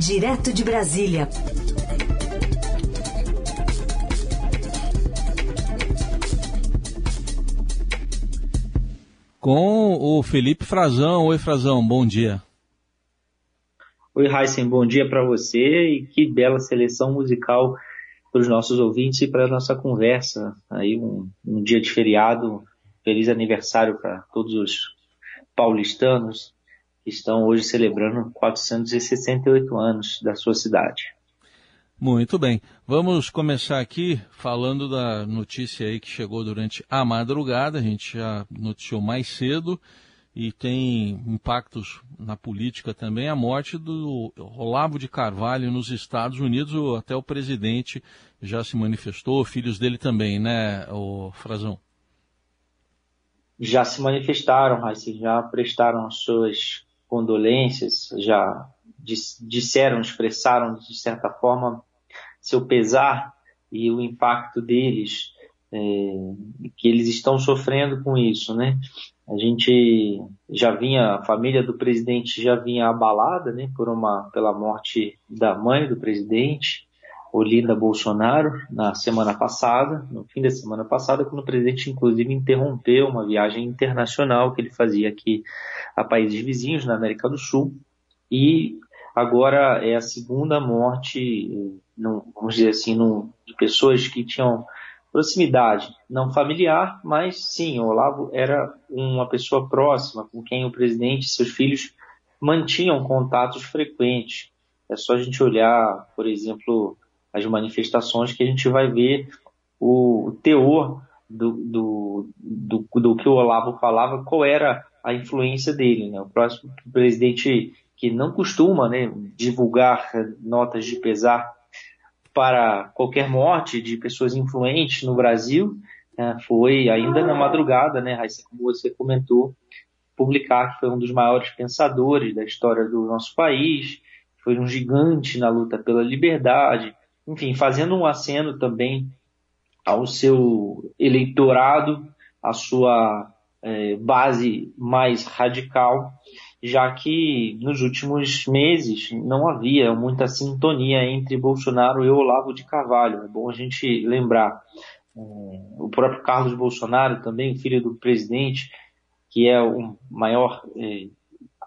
Direto de Brasília. Com o Felipe Frazão. Oi, Frazão, bom dia. Oi, Heisen, bom dia para você e que bela seleção musical para os nossos ouvintes e para a nossa conversa. Aí um, um dia de feriado, feliz aniversário para todos os paulistanos que estão hoje celebrando 468 anos da sua cidade. Muito bem. Vamos começar aqui falando da notícia aí que chegou durante a madrugada. A gente já noticiou mais cedo e tem impactos na política também a morte do Olavo de Carvalho nos Estados Unidos. Até o presidente já se manifestou, filhos dele também, né, o Frazão? Já se manifestaram, já prestaram suas condolências, já disseram, expressaram de certa forma seu pesar e o impacto deles, é, que eles estão sofrendo com isso, né? A gente já vinha, a família do presidente já vinha abalada, né, por uma, pela morte da mãe do presidente, Olinda Bolsonaro, na semana passada, no fim da semana passada, quando o presidente inclusive interrompeu uma viagem internacional que ele fazia aqui a países vizinhos na América do Sul e agora é a segunda morte, vamos dizer assim, de pessoas que tinham proximidade, não familiar, mas sim, o Olavo era uma pessoa próxima com quem o presidente e seus filhos mantinham contatos frequentes. É só a gente olhar, por exemplo, as manifestações que a gente vai ver o teor do, do, do, do que o Olavo falava, qual era a influência dele. Né? O próximo presidente que não costuma né, divulgar notas de pesar para qualquer morte de pessoas influentes no Brasil, né, foi ainda na madrugada, né, Raíssa, como você comentou, publicar que foi um dos maiores pensadores da história do nosso país, foi um gigante na luta pela liberdade, enfim, fazendo um aceno também ao seu eleitorado, à sua é, base mais radical, já que nos últimos meses não havia muita sintonia entre Bolsonaro e Olavo de Carvalho. É bom a gente lembrar. O próprio Carlos Bolsonaro, também filho do presidente, que é o maior é,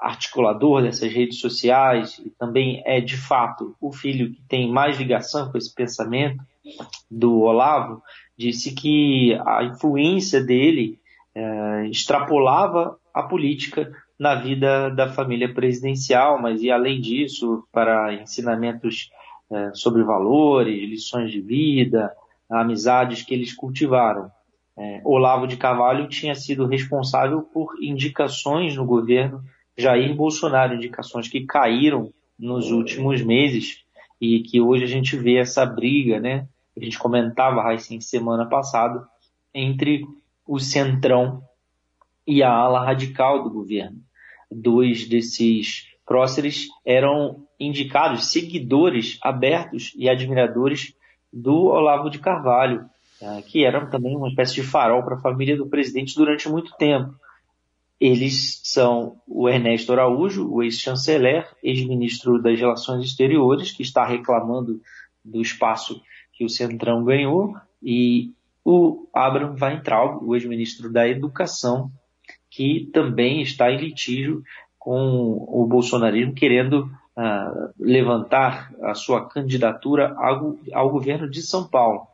articulador dessas redes sociais e também é de fato o filho que tem mais ligação com esse pensamento do Olavo, disse que a influência dele é, extrapolava a política na vida da família presidencial, mas e além disso, para ensinamentos é, sobre valores, lições de vida, amizades que eles cultivaram. É, Olavo de Carvalho tinha sido responsável por indicações no governo Jair Bolsonaro, indicações que caíram nos últimos meses e que hoje a gente vê essa briga, né? A gente comentava, assim, semana passada, entre o centrão e a ala radical do governo. Dois desses próceres eram indicados seguidores abertos e admiradores do Olavo de Carvalho, eh, que eram também uma espécie de farol para a família do presidente durante muito tempo. Eles são o Ernesto Araújo, o ex-chanceler, ex-ministro das Relações Exteriores, que está reclamando do espaço que o Centrão ganhou, e o Abraham Weintraub, o ex-ministro da Educação, que também está em litígio com o bolsonarismo, querendo uh, levantar a sua candidatura ao, ao, governo de São Paulo.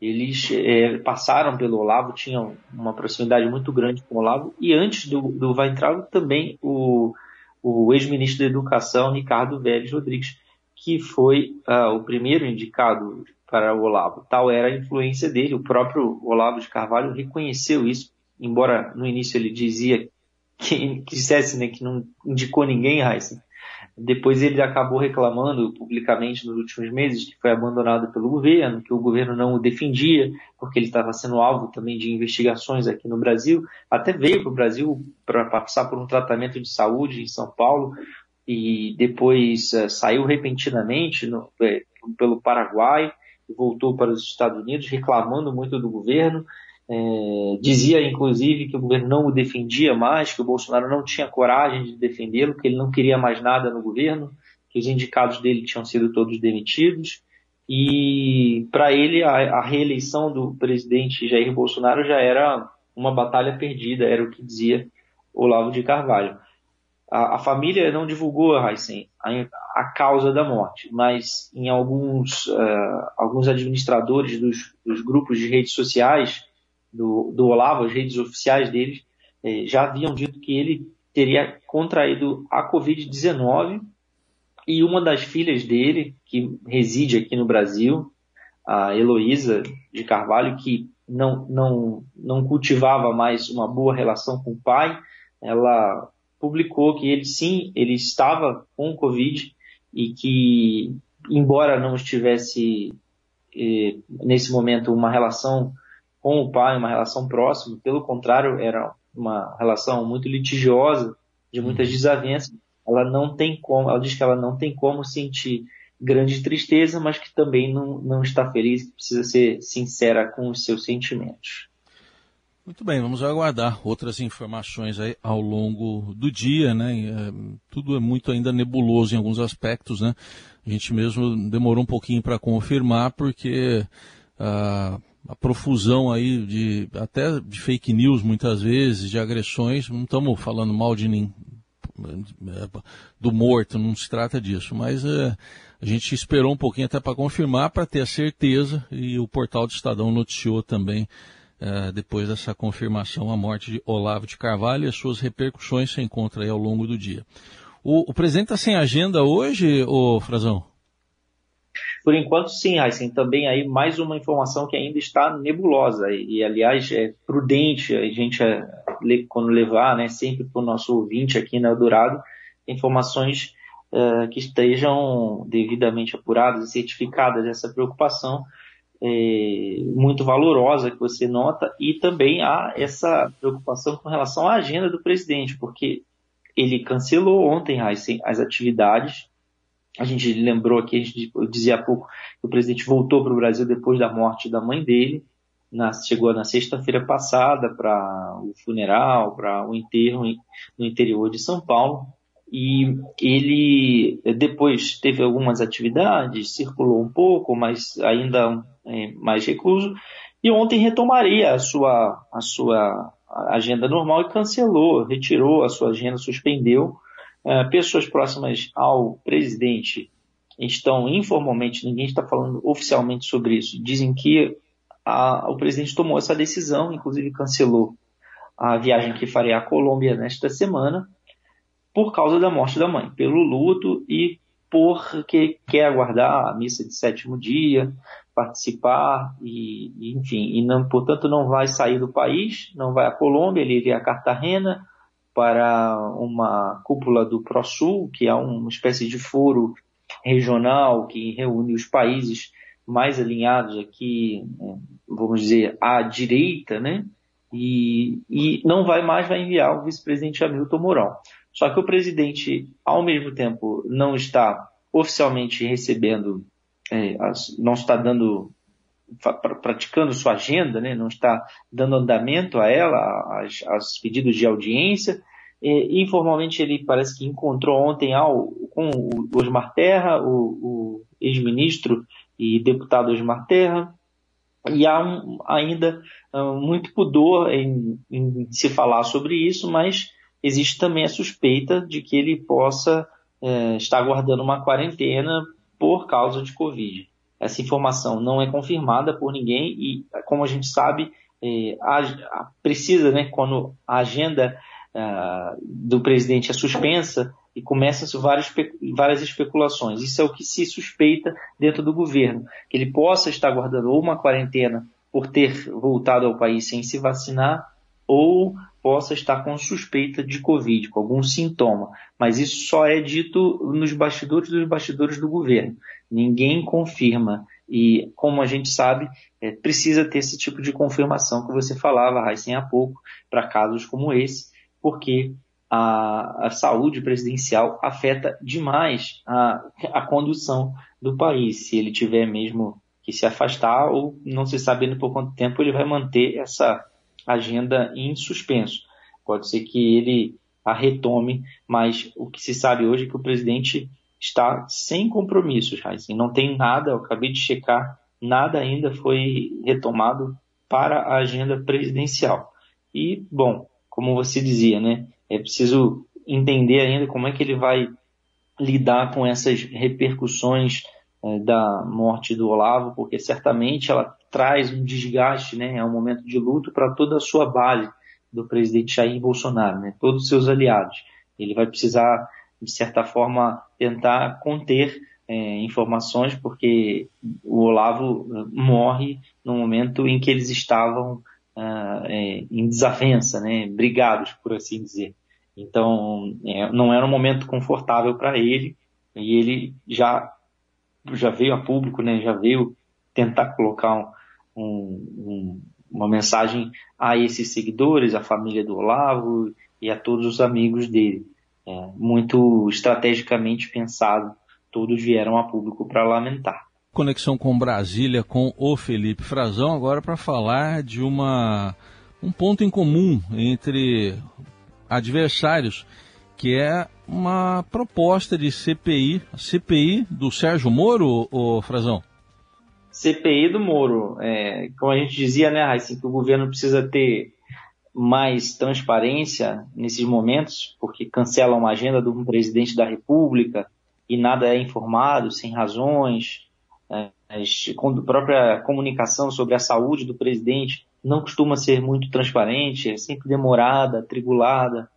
Eles é, passaram pelo Olavo, tinham uma proximidade muito grande com o Olavo, e antes do, do Weintraub também o, o ex-ministro da Educação, Ricardo Vélez Rodrigues, que foi uh, o primeiro indicado para o Olavo. Tal era a influência dele, o próprio Olavo de Carvalho reconheceu isso embora no início ele dizia que, que dissesse né, que não indicou ninguém, Heisen, depois ele acabou reclamando publicamente nos últimos meses que foi abandonado pelo governo, que o governo não o defendia, porque ele estava sendo alvo também de investigações aqui no Brasil. Até veio para o Brasil para passar por um tratamento de saúde em São Paulo e depois uh, saiu repentinamente no, é, pelo Paraguai e voltou para os Estados Unidos reclamando muito do governo é, dizia, inclusive, que o governo não o defendia mais, que o Bolsonaro não tinha coragem de defendê-lo, que ele não queria mais nada no governo, que os indicados dele tinham sido todos demitidos, e para ele a, a, reeleição do presidente Jair Bolsonaro já era uma batalha perdida, era o que dizia Olavo de Carvalho. A, a família não divulgou, Heisen, a, a, causa da morte, mas em alguns, uh, alguns administradores dos, dos, grupos de redes sociais do, do Olavo, as redes oficiais deles, eh, já haviam dito que ele teria contraído a Covid-19 e uma das filhas dele, que reside aqui no Brasil, a Heloísa de Carvalho, que não, não, não cultivava mais uma boa relação com o pai, ela publicou que ele sim, ele estava com Covid e que, embora não estivesse eh, nesse momento uma relação com o pai, uma relação próxima, pelo contrário, era uma relação muito litigiosa, de muitas uhum. desavenças, ela não tem como, ela diz que ela não tem como sentir grande tristeza, mas que também não, não está feliz, que precisa ser sincera com os seus sentimentos. Muito bem, vamos aguardar outras informações aí ao longo do dia, né? É, tudo é muito ainda nebuloso em alguns aspectos, né? A gente mesmo demorou um pouquinho para confirmar, porque a, a profusão aí de até de fake news muitas vezes, de agressões, não estamos falando mal de, ninguém do morto, não se trata disso, mas é, a gente esperou um pouquinho até para confirmar, para ter a certeza, e o portal do Estadão noticiou também, é, depois dessa confirmação, a morte de Olavo de Carvalho e as suas repercussões se encontra aí ao longo do dia. O, o presidente está sem agenda hoje, ô Frazão? Por enquanto, sim, Heisen. Também aí mais uma informação que ainda está nebulosa. E, e aliás, é prudente a gente, é, quando levar, né, sempre para o nosso ouvinte aqui na Eldorado, informações uh, que estejam devidamente apuradas e certificadas. Essa preocupação é, muito valorosa que você nota. E também há essa preocupação com relação à agenda do presidente, porque ele cancelou ontem, Heisen, as atividades a gente lembrou aqui, a gente dizia há pouco que o presidente voltou para o Brasil depois da morte da mãe dele. Na, chegou na sexta-feira passada para o funeral, para o enterro no interior de São Paulo. E ele depois teve algumas atividades, circulou um pouco, mas ainda é, mais recluso. E ontem retomaria a sua, a sua agenda normal e cancelou, retirou a sua agenda, suspendeu pessoas próximas ao presidente estão informalmente, ninguém está falando oficialmente sobre isso, dizem que a, o presidente tomou essa decisão, inclusive cancelou a viagem que faria à Colômbia nesta semana, por causa da morte da mãe, pelo luto e porque quer aguardar a missa de sétimo dia, participar e, enfim, e não, portanto não vai sair do país, não vai à Colômbia, ele iria a Cartagena, para uma cúpula do ProSul, que é uma espécie de foro regional que reúne os países mais alinhados aqui, vamos dizer, à direita, né? E, e não vai mais vai enviar o vice-presidente Hamilton Mourão. Só que o presidente, ao mesmo tempo, não está oficialmente recebendo, é, não está dando praticando sua agenda, né, não está dando andamento a ela, aos, pedidos de audiência. E, informalmente ele parece que encontrou ontem ao, com o Osmar Terra, o, o ex-ministro e deputado Osmar Terra, e há um, ainda muito pudor em, em, se falar sobre isso, mas existe também a suspeita de que ele possa é, estar guardando uma quarentena por causa de Covid. Essa informação não é confirmada por ninguém e, como a gente sabe, é, a, precisa, né, quando a agenda uh, do presidente é suspensa e começam-se várias, várias especulações. Isso é o que se suspeita dentro do governo, que ele possa estar guardando ou uma quarentena por ter voltado ao país sem se vacinar ou possa estar com suspeita de Covid, com algum sintoma. Mas isso só é dito nos bastidores dos bastidores do governo. Ninguém confirma. E, como a gente sabe, é, precisa ter esse tipo de confirmação que você falava, Raíssen, há pouco, para casos como esse, porque a, a, saúde presidencial afeta demais a, a condução do país. Se ele tiver mesmo que se afastar ou não se sabendo por quanto tempo ele vai manter essa agenda em suspenso. Pode ser que ele a retome, mas o que se sabe hoje é que o presidente está sem compromissos, Heisen. Não tem nada, eu acabei de checar, nada ainda foi retomado para a agenda presidencial. E, bom, como você dizia, né, é preciso entender ainda como é que ele vai lidar com essas repercussões é, da morte do Olavo, porque certamente ela traz um desgaste, né, é um momento de luto para toda a sua base do presidente Jair Bolsonaro, né, todos os seus aliados. Ele vai precisar, de certa forma, tentar conter é, informações, porque o Olavo morre no momento em que eles estavam ah, é, em desavença, né, brigados, por assim dizer. Então, é, não era um momento confortável para ele, e ele já, já veio a público, né, já veio tentar colocar um, um, uma mensagem a esses seguidores, à família do Olavo e a todos os amigos dele. É, muito estrategicamente pensado, todos vieram a público para lamentar. Conexão com Brasília com o Felipe Frazão, agora para falar de uma, um ponto em comum entre adversários, que é uma proposta de CPI, CPI do Sérgio Moro, o Frazão? CPI do Moro. É, como a gente dizia, né, Raíssa, que o governo precisa ter mais transparência nesses momentos, porque cancela uma agenda do presidente da República e nada é informado, sem razões. É, a própria comunicação sobre a saúde do presidente não costuma ser muito transparente, é sempre demorada, atribulada.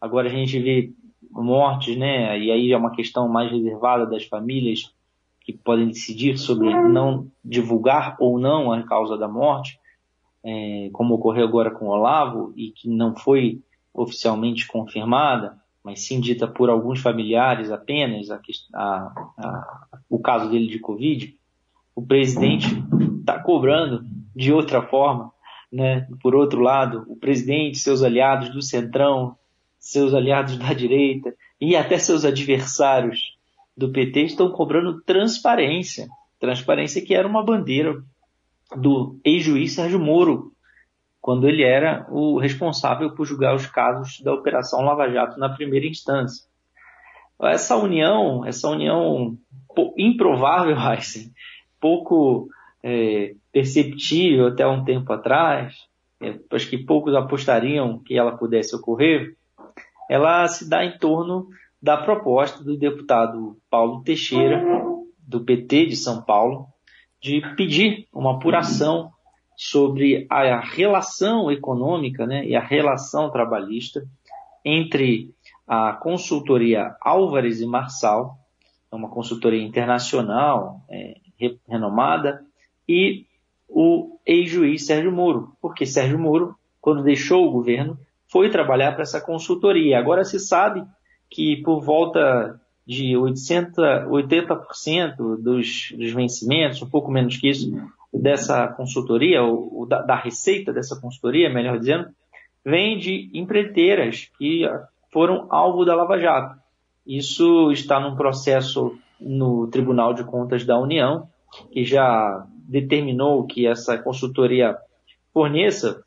Agora a gente vê mortes, né? E aí é uma questão mais reservada das famílias que podem decidir sobre não divulgar ou não a causa da morte, é, como ocorreu agora com o Olavo e que não foi oficialmente confirmada, mas sim dita por alguns familiares apenas, a, a, a, o caso dele de Covid, o presidente está cobrando de outra forma, né? Por outro lado, o presidente, seus aliados do centrão, seus aliados da direita e até seus adversários do PT estão cobrando transparência. Transparência que era uma bandeira do ex-juiz Sérgio Moro, quando ele era o responsável por julgar os casos da Operação Lava Jato na primeira instância. Essa união, essa união improvável, pouco é, perceptível até um tempo atrás, é, acho que poucos apostariam que ela pudesse ocorrer, ela se dá em torno da proposta do deputado Paulo Teixeira, do PT de São Paulo, de pedir uma apuração sobre a relação econômica né, e a relação trabalhista entre a consultoria Álvares e Marçal, é uma consultoria internacional é, renomada, e o ex-juiz Sérgio Moro, porque Sérgio Moro, quando deixou o governo, foi trabalhar para essa consultoria. Agora se sabe que por volta de 800, 80% dos, dos vencimentos, um pouco menos que isso, dessa consultoria, ou, da, da, receita dessa consultoria, melhor dizendo, vem de empreiteiras que foram alvo da Lava Jato. Isso está num processo no Tribunal de Contas da União, que já determinou que essa consultoria forneça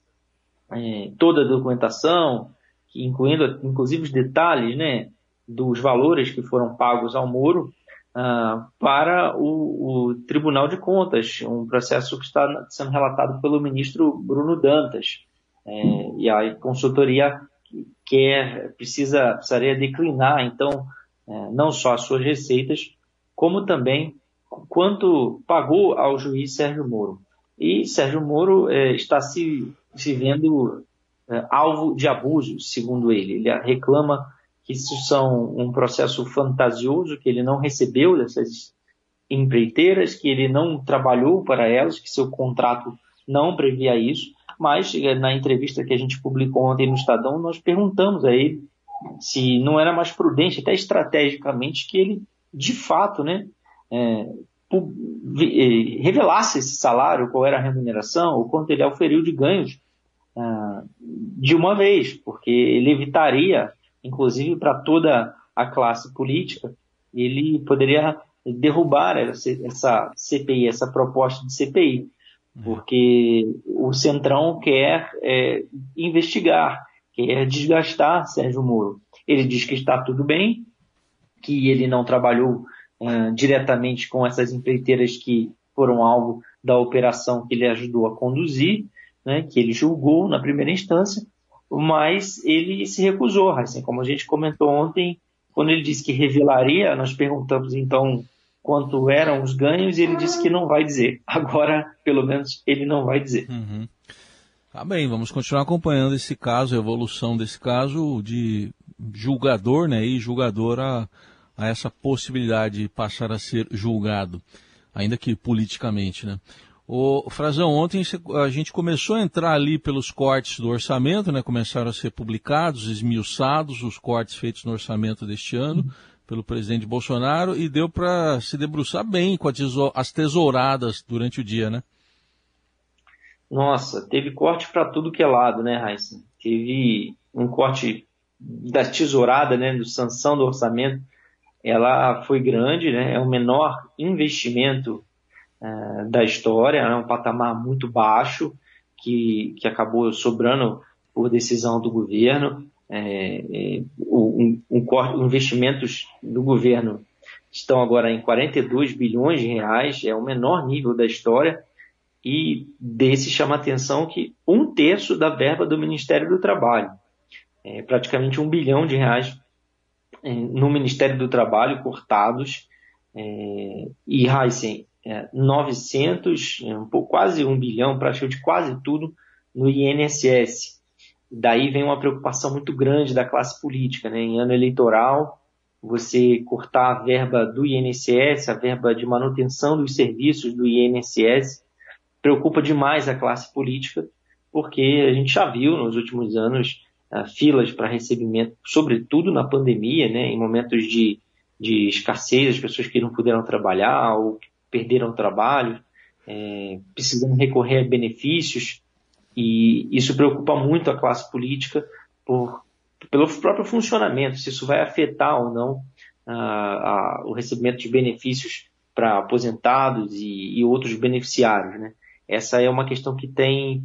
é, toda a documentação, incluindo inclusive os detalhes né, dos valores que foram pagos ao Moro, uh, para o, o, Tribunal de Contas, um processo que está sendo relatado pelo ministro Bruno Dantas. É, e a consultoria quer, precisa, precisaria declinar, então, é, não só as suas receitas, como também quanto pagou ao juiz Sérgio Moro. E Sérgio Moro é, está se, se vendo é, alvo de abuso, segundo ele. Ele reclama que isso são um processo fantasioso, que ele não recebeu dessas empreiteiras, que ele não trabalhou para elas, que seu contrato não previa isso. Mas é, na entrevista que a gente publicou ontem no Estadão, nós perguntamos a ele se não era mais prudente, até estrategicamente, que ele de fato, né, é, revelasse esse salário, qual era a remuneração, o quanto ele oferiu de ganhos uh, de uma vez, porque ele evitaria, inclusive para toda a classe política, ele poderia derrubar essa, CPI, essa proposta de CPI, uhum. porque o Centrão quer é, investigar, quer desgastar Sérgio Moro. Ele diz que está tudo bem, que ele não trabalhou uh, diretamente com essas empreiteiras que foram alvo da operação que ele ajudou a conduzir, né, que ele julgou na primeira instância, mas ele se recusou, assim, como a gente comentou ontem, quando ele disse que revelaria, nós perguntamos então quanto eram os ganhos e ele disse que não vai dizer. Agora, pelo menos, ele não vai dizer. Uhum. Tá bem, vamos continuar acompanhando esse caso, a evolução desse caso de julgador né, e julgador a, a essa possibilidade de passar a ser julgado, ainda que politicamente. Né? O Frazão, ontem a gente começou a entrar ali pelos cortes do orçamento, né? Começaram a ser publicados, esmiuçados os cortes feitos no orçamento deste ano pelo presidente Bolsonaro e deu para se debruçar bem com as tesouradas durante o dia, né? Nossa, teve corte para tudo que é lado, né, Raíssa? Teve um corte da tesourada, né, do sanção do orçamento, ela foi grande, né? É o menor investimento é, da história, é um patamar muito baixo que, que acabou sobrando por decisão do governo. É, é, um, um, investimentos do governo estão agora em 42 bilhões de reais, é o menor nível da história, e desse chama atenção que um terço da verba do Ministério do Trabalho, é, praticamente um bilhão de reais é, no Ministério do Trabalho cortados, é, e Heisen, é, 900, é, um pouco, quase um bilhão, praticamente quase tudo, no INSS. Daí vem uma preocupação muito grande da classe política. Né? Em ano eleitoral, você cortar a verba do INSS, a verba de manutenção dos serviços do INSS, preocupa demais a classe política, porque a gente já viu nos últimos anos uh, filas para recebimento, sobretudo na pandemia, né? em momentos de, de escassez, as pessoas que não puderam trabalhar ou perderam o trabalho, é, precisando recorrer a benefícios, e isso preocupa muito a classe política por, pelo próprio funcionamento, se isso vai afetar ou não a, a, o recebimento de benefícios para aposentados e, e, outros beneficiários. Né? Essa é uma questão que tem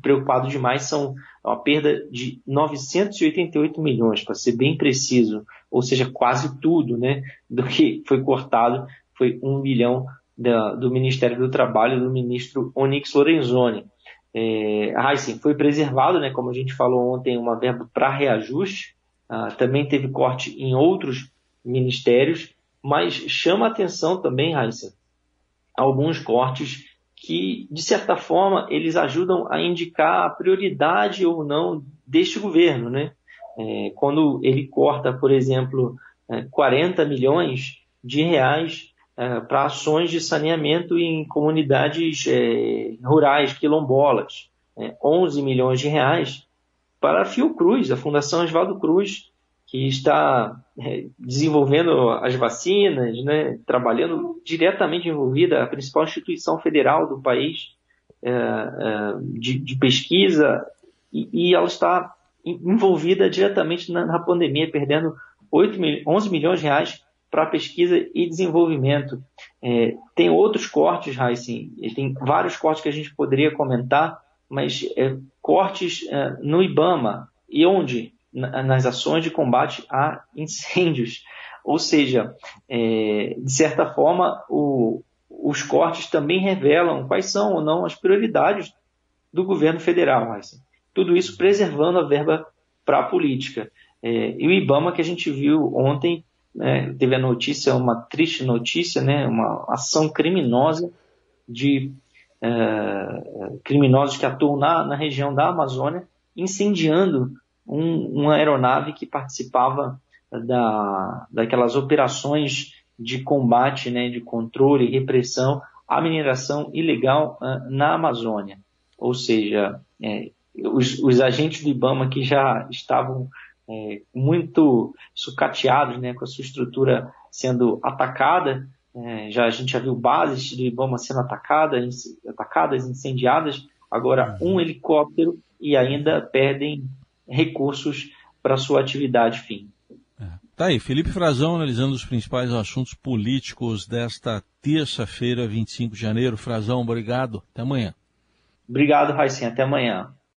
preocupado demais, são uma perda de 988 milhões, para ser bem preciso, ou seja, quase tudo né, do que foi cortado foi um bilhão da, do Ministério do Trabalho do ministro Onyx Lorenzoni. É, Heisen foi preservado, né, como a gente falou ontem, uma verba para reajuste, ah, também teve corte em outros ministérios, mas chama atenção também, Heisen, alguns cortes que, de certa forma, eles ajudam a indicar a prioridade ou não deste governo. Né? É, quando ele corta, por exemplo, 40 é, milhões de reais é, para ações de saneamento em comunidades é, rurais, quilombolas. É, 11 milhões de reais para a Fiocruz, a Fundação Oswaldo Cruz, que está é, desenvolvendo as vacinas, né, trabalhando diretamente envolvida, a principal instituição federal do país de, de, pesquisa, e, e, ela está envolvida diretamente na, na pandemia, perdendo 8 mil, 11 milhões de reais para pesquisa e desenvolvimento. É, tem outros cortes, Heisen, tem vários cortes que a gente poderia comentar, mas é, cortes é, no IBAMA, e onde? Na, nas ações de combate a incêndios. Ou seja, é, de certa forma, o, os cortes também revelam quais são ou não as prioridades do governo federal. Heisen. Tudo isso preservando a verba para a política. É, e o IBAMA que a gente viu ontem né, teve a notícia, uma triste notícia, né, uma ação criminosa de é, criminosos que atuam na, na região da Amazônia, incendiando um, uma aeronave que participava da, daquelas operações de combate, né, de controle e repressão à mineração ilegal uh, na Amazônia. Ou seja, é, os, os agentes do IBAMA que já estavam é, muito sucateados né, com a sua estrutura sendo atacada. É, já, a gente já viu bases do Ibama sendo atacadas, atacadas, incendiadas. Agora, uhum. um helicóptero e ainda perdem recursos para sua atividade fim. É. Tá aí, Felipe Frazão analisando os principais assuntos políticos desta terça-feira, 25 de janeiro. Frazão, obrigado. Até amanhã. Obrigado, Raicin. Até amanhã.